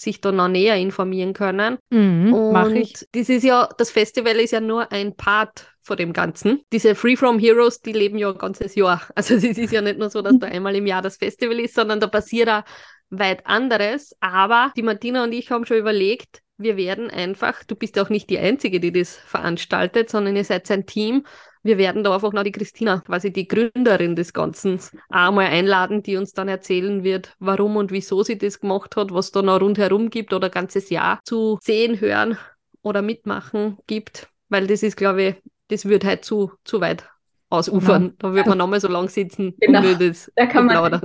sich da noch näher informieren können. Mhm, und ich. das ist ja, das Festival ist ja nur ein Part von dem Ganzen. Diese Free From Heroes, die leben ja ein ganzes Jahr. Also es ist ja nicht nur so, dass da einmal im Jahr das Festival ist, sondern da passiert auch weit anderes. Aber die Martina und ich haben schon überlegt, wir werden einfach, du bist auch nicht die Einzige, die das veranstaltet, sondern ihr seid ein Team wir werden da einfach noch die Christina, quasi die Gründerin des Ganzen, einmal einladen, die uns dann erzählen wird, warum und wieso sie das gemacht hat, was da noch rundherum gibt oder ganzes Jahr zu sehen, hören oder mitmachen gibt. Weil das ist, glaube ich, das wird halt zu, zu weit ausufern. Genau. Da wird man nochmal so lang sitzen genau. da kann man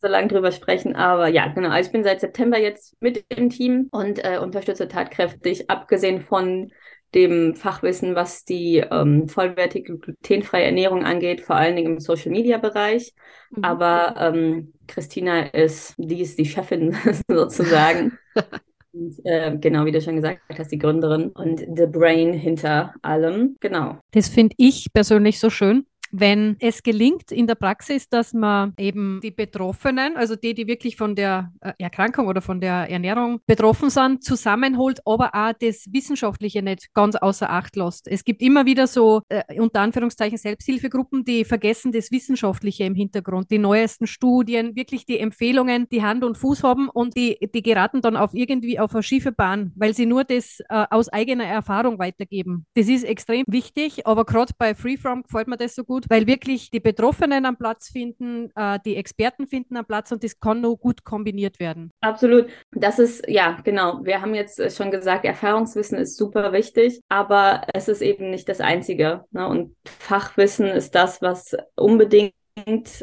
so lange drüber sprechen. Aber ja, genau. Also ich bin seit September jetzt mit im Team und äh, unterstütze tatkräftig, abgesehen von dem Fachwissen, was die ähm, vollwertige glutenfreie Ernährung angeht, vor allen Dingen im Social Media Bereich. Mhm. Aber ähm, Christina ist, die ist die Chefin sozusagen. Und, äh, genau, wie du schon gesagt hast, die Gründerin und the brain hinter allem. Genau. Das finde ich persönlich so schön, wenn es gelingt in der Praxis, dass man eben die Betroffenen, also die, die wirklich von der äh, Erkrankung oder von der Ernährung betroffen sind, zusammenholt, aber auch das Wissenschaftliche nicht ganz außer Acht lässt. Es gibt immer wieder so äh, unter Anführungszeichen Selbsthilfegruppen, die vergessen das Wissenschaftliche im Hintergrund, die neuesten Studien, wirklich die Empfehlungen, die Hand und Fuß haben und die, die geraten dann auf irgendwie auf eine schiefe Bahn, weil sie nur das äh, aus eigener Erfahrung weitergeben. Das ist extrem wichtig, aber gerade bei Freeform gefällt mir das so gut gut, weil wirklich die Betroffenen am Platz finden, äh, die Experten finden am Platz und das kann nur gut kombiniert werden. Absolut. Das ist, ja, genau. Wir haben jetzt schon gesagt, Erfahrungswissen ist super wichtig, aber es ist eben nicht das Einzige. Ne? Und Fachwissen ist das, was unbedingt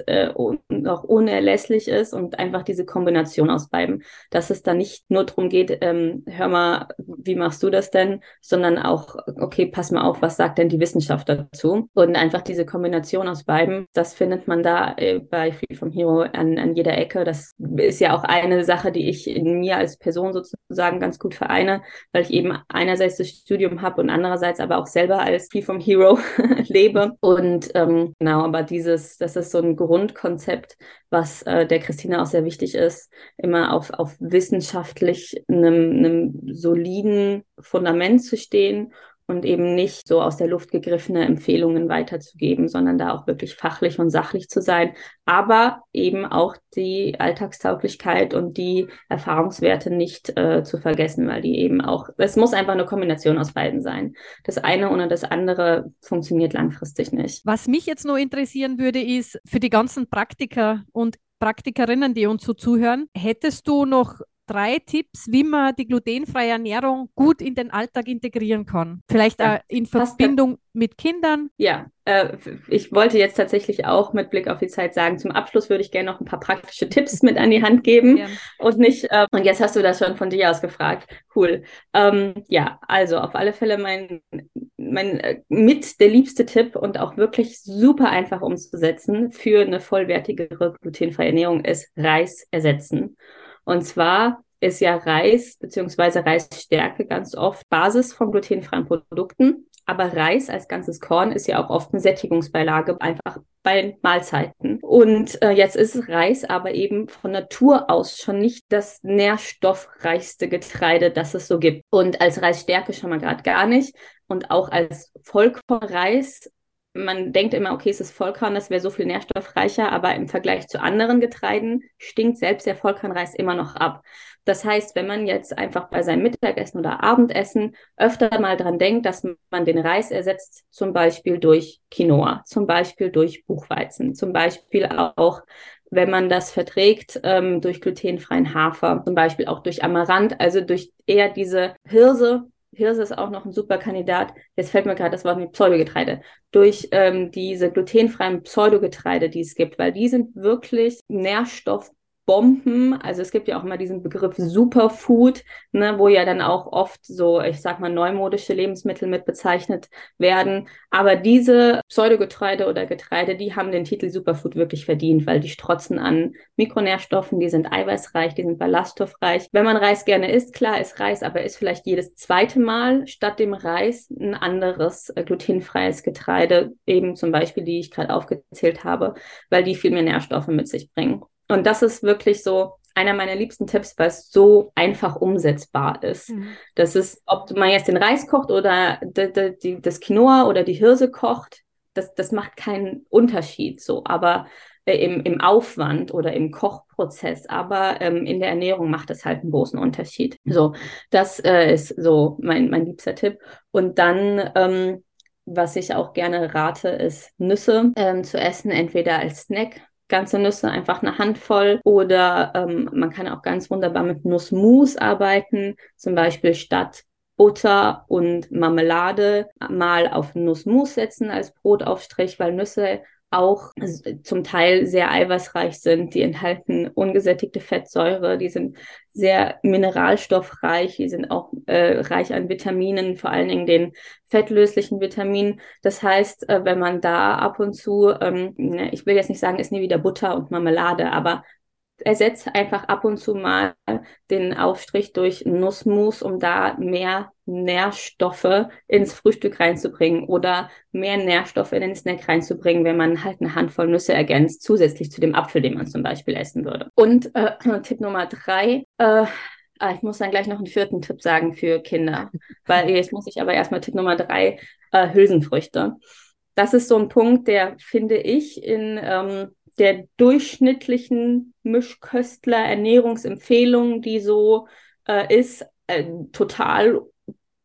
äh, auch unerlässlich ist und einfach diese Kombination aus beiden, dass es da nicht nur darum geht, ähm, hör mal, wie machst du das denn, sondern auch, okay, pass mal auf, was sagt denn die Wissenschaft dazu? Und einfach diese Kombination aus beiden, das findet man da äh, bei Free From Hero an, an jeder Ecke. Das ist ja auch eine Sache, die ich in mir als Person sozusagen ganz gut vereine, weil ich eben einerseits das Studium habe und andererseits aber auch selber als Free From Hero lebe. Und ähm, genau, aber dieses, das ist so ein Grundkonzept, was äh, der Christina auch sehr wichtig ist, immer auf, auf wissenschaftlich einem, einem soliden Fundament zu stehen und eben nicht so aus der Luft gegriffene Empfehlungen weiterzugeben, sondern da auch wirklich fachlich und sachlich zu sein, aber eben auch die Alltagstauglichkeit und die Erfahrungswerte nicht äh, zu vergessen, weil die eben auch, es muss einfach eine Kombination aus beiden sein. Das eine ohne das andere funktioniert langfristig nicht. Was mich jetzt nur interessieren würde, ist für die ganzen Praktiker und Praktikerinnen, die uns so zuhören, hättest du noch drei Tipps, wie man die glutenfreie Ernährung gut in den Alltag integrieren kann. Vielleicht ja, in Verbindung mit Kindern. Ja, äh, ich wollte jetzt tatsächlich auch mit Blick auf die Zeit sagen, zum Abschluss würde ich gerne noch ein paar praktische Tipps mit an die Hand geben ja. und nicht, äh, und jetzt hast du das schon von dir aus gefragt. Cool. Ähm, ja, also auf alle Fälle mein, mein äh, mit der liebste Tipp und auch wirklich super einfach umzusetzen für eine vollwertigere glutenfreie Ernährung ist Reis ersetzen. Und zwar ist ja Reis bzw. Reisstärke ganz oft Basis von glutenfreien Produkten. Aber Reis als ganzes Korn ist ja auch oft eine Sättigungsbeilage, einfach bei Mahlzeiten. Und äh, jetzt ist Reis aber eben von Natur aus schon nicht das nährstoffreichste Getreide, das es so gibt. Und als Reisstärke schon mal gerade gar nicht. Und auch als Vollkornreis man denkt immer, okay, es ist Vollkorn, das wäre so viel nährstoffreicher, aber im Vergleich zu anderen Getreiden stinkt selbst der Vollkornreis immer noch ab. Das heißt, wenn man jetzt einfach bei seinem Mittagessen oder Abendessen öfter mal dran denkt, dass man den Reis ersetzt, zum Beispiel durch Quinoa, zum Beispiel durch Buchweizen, zum Beispiel auch wenn man das verträgt, ähm, durch glutenfreien Hafer, zum Beispiel auch durch Amaranth, also durch eher diese Hirse, Hirse ist auch noch ein super Kandidat. Jetzt fällt mir gerade das Wort mit Pseudogetreide. Durch ähm, diese glutenfreien Pseudogetreide, die es gibt, weil die sind wirklich Nährstoff Bomben. Also es gibt ja auch immer diesen Begriff Superfood, ne, wo ja dann auch oft so, ich sag mal, neumodische Lebensmittel mit bezeichnet werden. Aber diese Pseudogetreide oder Getreide, die haben den Titel Superfood wirklich verdient, weil die strotzen an Mikronährstoffen, die sind eiweißreich, die sind ballaststoffreich. Wenn man Reis gerne isst, klar ist Reis, aber ist vielleicht jedes zweite Mal statt dem Reis ein anderes äh, glutenfreies Getreide, eben zum Beispiel die ich gerade aufgezählt habe, weil die viel mehr Nährstoffe mit sich bringen. Und das ist wirklich so einer meiner liebsten Tipps, weil es so einfach umsetzbar ist. Mhm. Das ist, ob man jetzt den Reis kocht oder das Quinoa oder die Hirse kocht, das, das macht keinen Unterschied so. Aber äh, im, im Aufwand oder im Kochprozess, aber ähm, in der Ernährung macht es halt einen großen Unterschied. So, das äh, ist so mein, mein liebster Tipp. Und dann, ähm, was ich auch gerne rate, ist Nüsse ähm, zu essen, entweder als Snack ganze Nüsse, einfach eine Handvoll. Oder ähm, man kann auch ganz wunderbar mit Nussmus arbeiten, zum Beispiel statt Butter und Marmelade mal auf Nussmus setzen als Brotaufstrich, weil Nüsse auch zum Teil sehr eiweißreich sind. Die enthalten ungesättigte Fettsäure, die sind sehr mineralstoffreich, die sind auch äh, reich an Vitaminen, vor allen Dingen den fettlöslichen Vitaminen. Das heißt, äh, wenn man da ab und zu, ähm, ne, ich will jetzt nicht sagen, ist nie wieder Butter und Marmelade, aber ersetze einfach ab und zu mal den Aufstrich durch Nussmus, um da mehr Nährstoffe ins Frühstück reinzubringen oder mehr Nährstoffe in den Snack reinzubringen, wenn man halt eine Handvoll Nüsse ergänzt, zusätzlich zu dem Apfel, den man zum Beispiel essen würde. Und äh, Tipp Nummer drei, äh, ah, ich muss dann gleich noch einen vierten Tipp sagen für Kinder, weil jetzt muss ich aber erstmal Tipp Nummer drei, äh, Hülsenfrüchte. Das ist so ein Punkt, der finde ich in ähm, der durchschnittlichen Mischköstler Ernährungsempfehlung, die so äh, ist, äh, total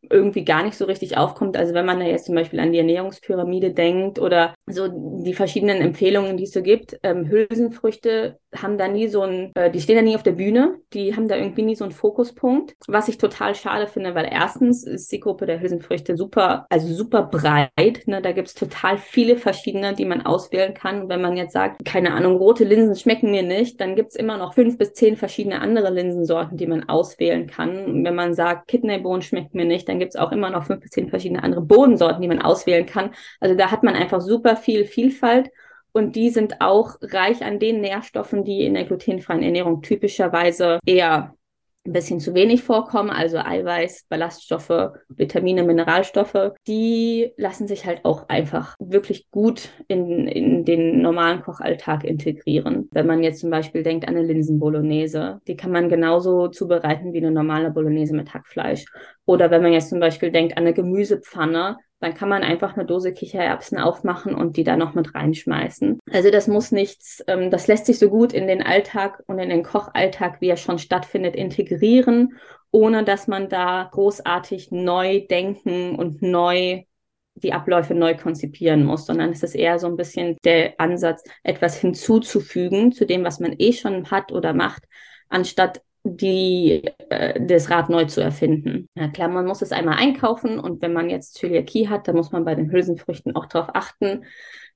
irgendwie gar nicht so richtig aufkommt. Also wenn man da jetzt zum Beispiel an die Ernährungspyramide denkt oder so die verschiedenen Empfehlungen, die es so gibt, ähm, Hülsenfrüchte haben da nie so ein, äh, die stehen da nie auf der Bühne, die haben da irgendwie nie so einen Fokuspunkt, was ich total schade finde, weil erstens ist die Gruppe der Hülsenfrüchte super, also super breit, ne? da gibt's total viele verschiedene, die man auswählen kann. Wenn man jetzt sagt, keine Ahnung, rote Linsen schmecken mir nicht, dann gibt's immer noch fünf bis zehn verschiedene andere Linsensorten, die man auswählen kann. Und wenn man sagt, Kidneybohnen schmeckt mir nicht, dann gibt's auch immer noch fünf bis zehn verschiedene andere Bodensorten, die man auswählen kann. Also da hat man einfach super viel Vielfalt und die sind auch reich an den Nährstoffen, die in der glutenfreien Ernährung typischerweise eher ein bisschen zu wenig vorkommen, also Eiweiß, Ballaststoffe, Vitamine, Mineralstoffe, die lassen sich halt auch einfach wirklich gut in, in den normalen Kochalltag integrieren. Wenn man jetzt zum Beispiel denkt an eine Linsenbolognese, die kann man genauso zubereiten wie eine normale Bolognese mit Hackfleisch. Oder wenn man jetzt zum Beispiel denkt an eine Gemüsepfanne, dann kann man einfach eine Dose Kichererbsen aufmachen und die da noch mit reinschmeißen. Also das muss nichts, ähm, das lässt sich so gut in den Alltag und in den Kochalltag, wie er schon stattfindet, integrieren, ohne dass man da großartig neu denken und neu die Abläufe neu konzipieren muss, sondern es ist eher so ein bisschen der Ansatz, etwas hinzuzufügen zu dem, was man eh schon hat oder macht, anstatt die, äh, das Rad neu zu erfinden. Na klar, man muss es einmal einkaufen und wenn man jetzt Zöliakie hat, dann muss man bei den Hülsenfrüchten auch darauf achten,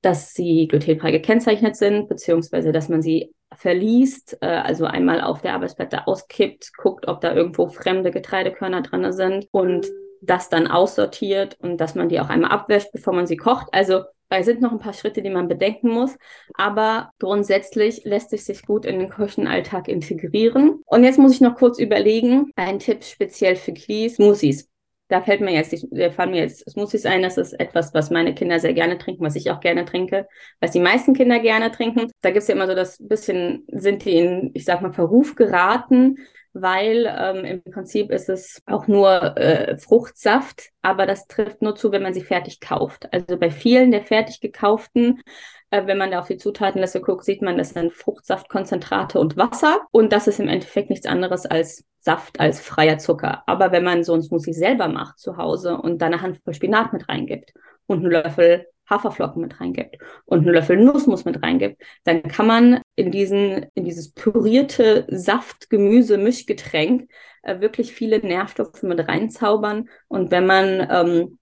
dass sie glutenfrei gekennzeichnet sind, beziehungsweise dass man sie verliest, äh, also einmal auf der Arbeitsplatte auskippt, guckt, ob da irgendwo fremde Getreidekörner drin sind und das dann aussortiert und dass man die auch einmal abwäscht, bevor man sie kocht. Also es sind noch ein paar Schritte, die man bedenken muss, aber grundsätzlich lässt es sich gut in den Küchenalltag integrieren. Und jetzt muss ich noch kurz überlegen, ein Tipp speziell für Klis, Smoothies. Da fällt mir jetzt, da fallen mir jetzt Smoothies ein, das ist etwas, was meine Kinder sehr gerne trinken, was ich auch gerne trinke, was die meisten Kinder gerne trinken. Da gibt es ja immer so das bisschen, sind die in, ich sag mal, Verruf geraten, weil ähm, im Prinzip ist es auch nur äh, Fruchtsaft, aber das trifft nur zu, wenn man sie fertig kauft. Also bei vielen der fertig gekauften, äh, wenn man da auf die Zutatenliste guckt, sieht man, das sind Fruchtsaftkonzentrate und Wasser und das ist im Endeffekt nichts anderes als Saft, als freier Zucker. Aber wenn man so ein Smoothie selber macht zu Hause und da eine Handvoll Spinat mit reingibt und einen Löffel Haferflocken mit reingibt und einen Löffel Nussmus mit reingibt, dann kann man in diesen, in dieses pürierte Saft-Gemüse-Mischgetränk äh, wirklich viele Nährstoffe mit reinzaubern. Und wenn man, ähm,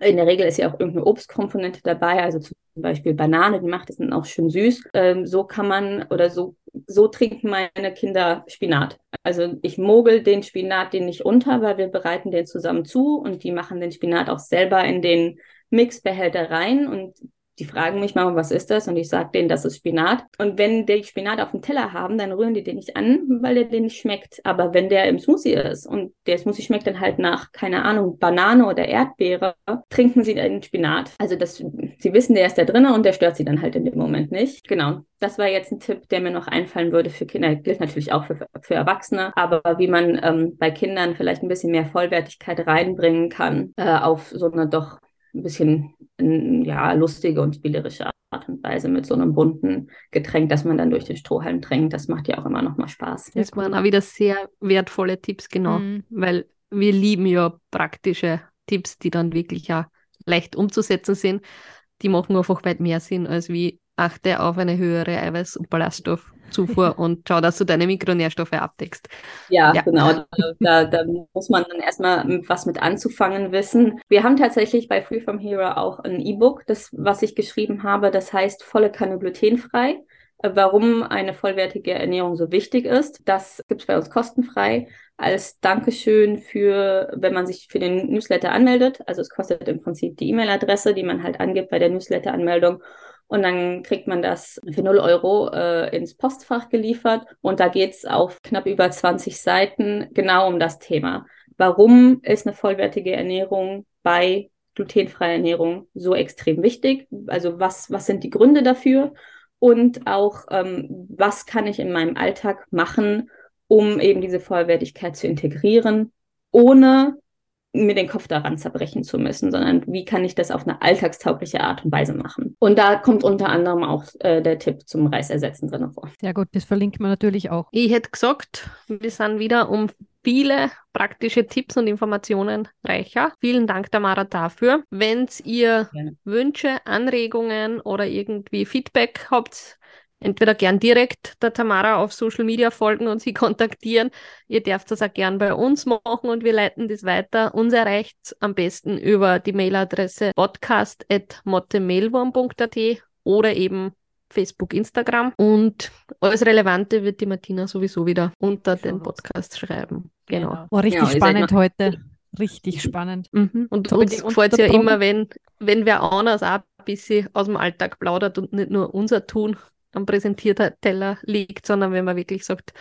in der Regel ist ja auch irgendeine Obstkomponente dabei, also zum Beispiel Banane, die macht es dann auch schön süß. Ähm, so kann man oder so, so trinken meine Kinder Spinat. Also ich mogel den Spinat den nicht unter, weil wir bereiten den zusammen zu und die machen den Spinat auch selber in den Mixbehälter rein und die fragen mich mal, was ist das? Und ich sage denen, das ist Spinat. Und wenn die Spinat auf dem Teller haben, dann rühren die den nicht an, weil der den nicht schmeckt. Aber wenn der im Smoothie ist und der Smoothie schmeckt dann halt nach, keine Ahnung, Banane oder Erdbeere, trinken sie den Spinat. Also das, sie wissen, der ist da drin und der stört sie dann halt in dem Moment nicht. Genau. Das war jetzt ein Tipp, der mir noch einfallen würde für Kinder. Gilt natürlich auch für, für Erwachsene. Aber wie man ähm, bei Kindern vielleicht ein bisschen mehr Vollwertigkeit reinbringen kann, äh, auf so eine doch ein bisschen ja, lustige und spielerische Art und Weise mit so einem bunten Getränk, das man dann durch den Strohhalm tränkt. Das macht ja auch immer noch mal Spaß. Das waren auch wieder sehr wertvolle Tipps, genau, mhm. weil wir lieben ja praktische Tipps, die dann wirklich ja leicht umzusetzen sind. Die machen einfach weit mehr Sinn, als wie achte auf eine höhere Eiweiß- und Ballaststoff Zufuhr und schau, dass du deine Mikronährstoffe abdeckst. Ja, ja. genau. Da, da, muss man dann erstmal was mit anzufangen wissen. Wir haben tatsächlich bei Free From Hero auch ein E-Book, das, was ich geschrieben habe, das heißt volle Kanne glutenfrei. Äh, warum eine vollwertige Ernährung so wichtig ist, das gibt es bei uns kostenfrei als Dankeschön für, wenn man sich für den Newsletter anmeldet. Also es kostet im Prinzip die E-Mail-Adresse, die man halt angibt bei der Newsletter-Anmeldung. Und dann kriegt man das für 0 Euro äh, ins Postfach geliefert. Und da geht's auf knapp über 20 Seiten genau um das Thema. Warum ist eine vollwertige Ernährung bei glutenfreier Ernährung so extrem wichtig? Also was, was sind die Gründe dafür? Und auch, ähm, was kann ich in meinem Alltag machen, um eben diese Vollwertigkeit zu integrieren, ohne mir den Kopf daran zerbrechen zu müssen, sondern wie kann ich das auf eine alltagstaugliche Art und Weise machen. Und da kommt unter anderem auch äh, der Tipp zum Reisersetzen drin vor. Sehr gut, das verlinkt man natürlich auch. Ich hätte gesagt, wir sind wieder um viele praktische Tipps und Informationen reicher. Vielen Dank, Tamara, dafür. Wenn ihr. Wünsche, Anregungen oder irgendwie Feedback habt, entweder gern direkt der Tamara auf Social Media folgen und sie kontaktieren. Ihr dürft das auch gern bei uns machen und wir leiten das weiter. Uns erreicht am besten über die Mailadresse podcast.mottemailwurm.at oder eben Facebook, Instagram. Und alles Relevante wird die Martina sowieso wieder unter den Podcast schreiben. Genau. genau. War richtig ja, spannend heute. Richtig spannend. Mhm. Und uns gefällt es ja immer, wenn, wenn wer anders auch ein bisschen aus dem Alltag plaudert und nicht nur unser Tun am Präsentierteller liegt, sondern wenn man wirklich sagt,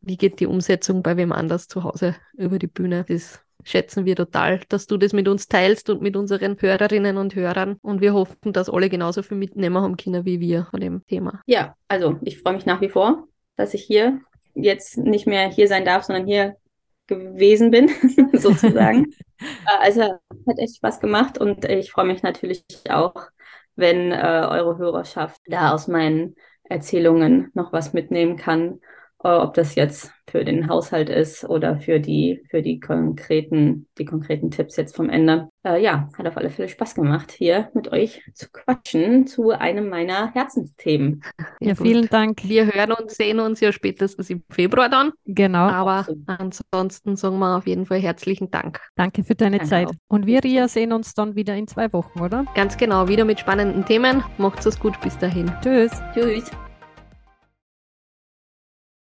wie geht die Umsetzung bei wem anders zu Hause über die Bühne. Das schätzen wir total, dass du das mit uns teilst und mit unseren Hörerinnen und Hörern. Und wir hoffen, dass alle genauso viel mitnehmen haben können wie wir von dem Thema. Ja, also ich freue mich nach wie vor, dass ich hier jetzt nicht mehr hier sein darf, sondern hier gewesen bin, sozusagen. Äh, also hat echt Spaß gemacht und ich freue mich natürlich auch, wenn äh, eure Hörerschaft da aus meinen Erzählungen noch was mitnehmen kann. Äh, ob das jetzt für den Haushalt ist oder für die, für die konkreten, die konkreten Tipps jetzt vom Ende. Äh, ja, hat auf alle Fälle Spaß gemacht, hier mit euch zu quatschen zu einem meiner Herzensthemen. Ja, vielen Dank. Wir hören und sehen uns ja spätestens im Februar dann. Genau. Aber Absolut. ansonsten sagen wir auf jeden Fall herzlichen Dank. Danke für deine Danke Zeit. Auch. Und wir, Ria, sehen uns dann wieder in zwei Wochen, oder? Ganz genau, wieder mit spannenden Themen. Macht's es gut bis dahin. Tschüss. Tschüss.